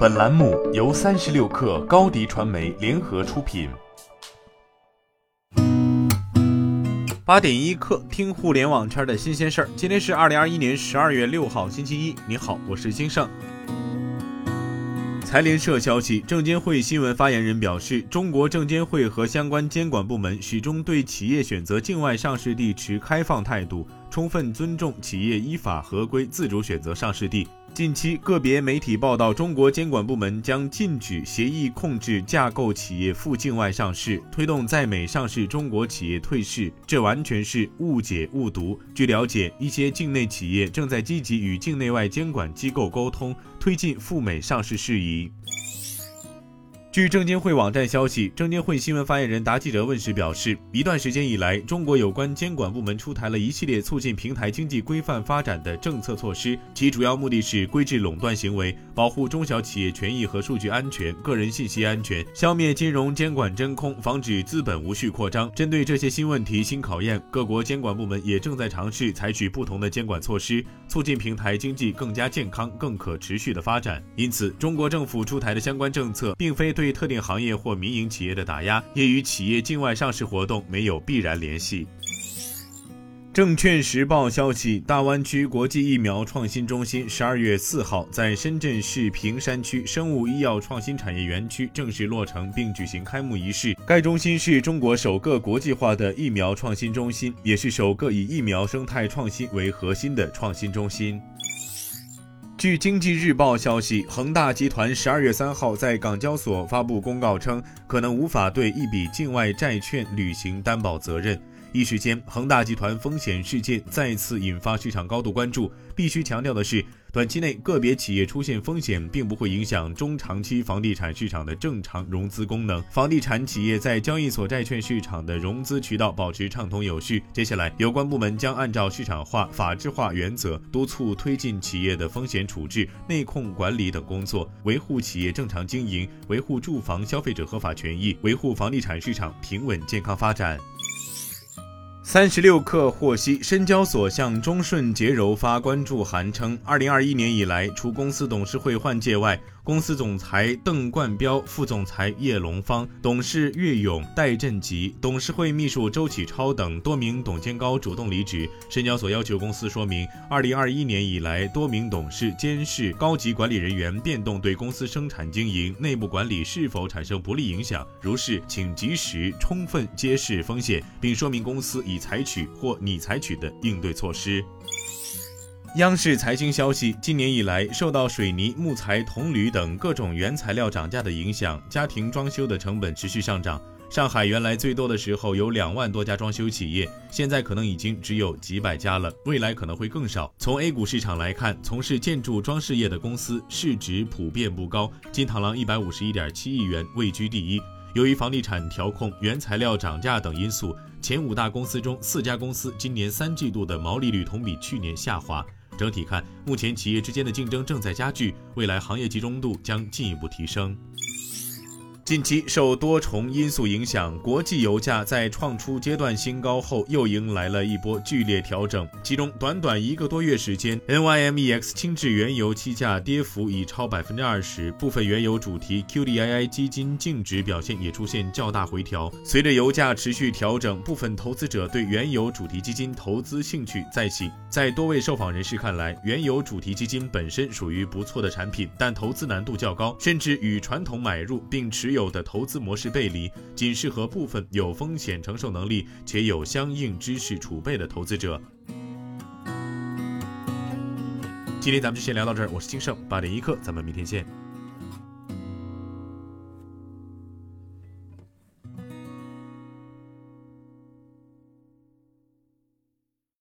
本栏目由三十六氪高低传媒联合出品。八点一刻，听互联网圈的新鲜事儿。今天是二零二一年十二月六号，星期一。你好，我是金盛。财联社消息，证监会新闻发言人表示，中国证监会和相关监管部门始终对企业选择境外上市地持开放态度，充分尊重企业依法合规自主选择上市地。近期，个别媒体报道，中国监管部门将禁止协议控制架构企业赴境外上市，推动在美上市中国企业退市，这完全是误解误读。据了解，一些境内企业正在积极与境内外监管机构沟通，推进赴美上市事宜。据证监会网站消息，证监会新闻发言人答记者问时表示，一段时间以来，中国有关监管部门出台了一系列促进平台经济规范发展的政策措施，其主要目的是规制垄断行为，保护中小企业权益和数据安全、个人信息安全，消灭金融监管真空，防止资本无序扩张。针对这些新问题、新考验，各国监管部门也正在尝试采取不同的监管措施，促进平台经济更加健康、更可持续的发展。因此，中国政府出台的相关政策，并非。对特定行业或民营企业的打压，也与企业境外上市活动没有必然联系。证券时报消息，大湾区国际疫苗创新中心十二月四号在深圳市坪山区生物医药创新产业园区正式落成并举行开幕仪式。该中心是中国首个国际化的疫苗创新中心，也是首个以疫苗生态创新为核心的创新中心。据经济日报消息，恒大集团十二月三号在港交所发布公告称，可能无法对一笔境外债券履行担保责任。一时间，恒大集团风险事件再次引发市场高度关注。必须强调的是，短期内个别企业出现风险，并不会影响中长期房地产市场的正常融资功能。房地产企业在交易所债券市场的融资渠道保持畅通有序。接下来，有关部门将按照市场化、法治化原则，督促推进企业的风险处置、内控管理等工作，维护企业正常经营，维护住房消费者合法权益，维护房地产市场平稳健康发展。三十六氪获悉，深交所向中顺洁柔发关注函称，二零二一年以来，除公司董事会换届外，公司总裁邓冠彪、副总裁叶龙芳、董事岳勇、戴振吉、董事会秘书周启超等多名董监高主动离职。深交所要求公司说明，二零二一年以来多名董事、监事、高级管理人员变动对公司生产经营、内部管理是否产生不利影响。如是，请及时、充分揭示风险，并说明公司已采取或拟采取的应对措施。央视财经消息，今年以来，受到水泥、木材、铜铝等各种原材料涨价的影响，家庭装修的成本持续上涨。上海原来最多的时候有两万多家装修企业，现在可能已经只有几百家了，未来可能会更少。从 A 股市场来看，从事建筑装饰业的公司市值普遍不高，金螳螂一百五十一点七亿元位居第一。由于房地产调控、原材料涨价等因素，前五大公司中四家公司今年三季度的毛利率同比去年下滑。整体看，目前企业之间的竞争正在加剧，未来行业集中度将进一步提升。近期受多重因素影响，国际油价在创出阶段新高后，又迎来了一波剧烈调整。其中，短短一个多月时间，NYMEX 轻质原油期价跌幅已超百分之二十，部分原油主题 QDII 基金净值表现也出现较大回调。随着油价持续调整，部分投资者对原油主题基金投资兴趣再起。在多位受访人士看来，原油主题基金本身属于不错的产品，但投资难度较高，甚至与传统买入并持有。有的投资模式背离，仅适合部分有风险承受能力且有相应知识储备的投资者。今天咱们就先聊到这儿，我是金盛八点一刻，咱们明天见。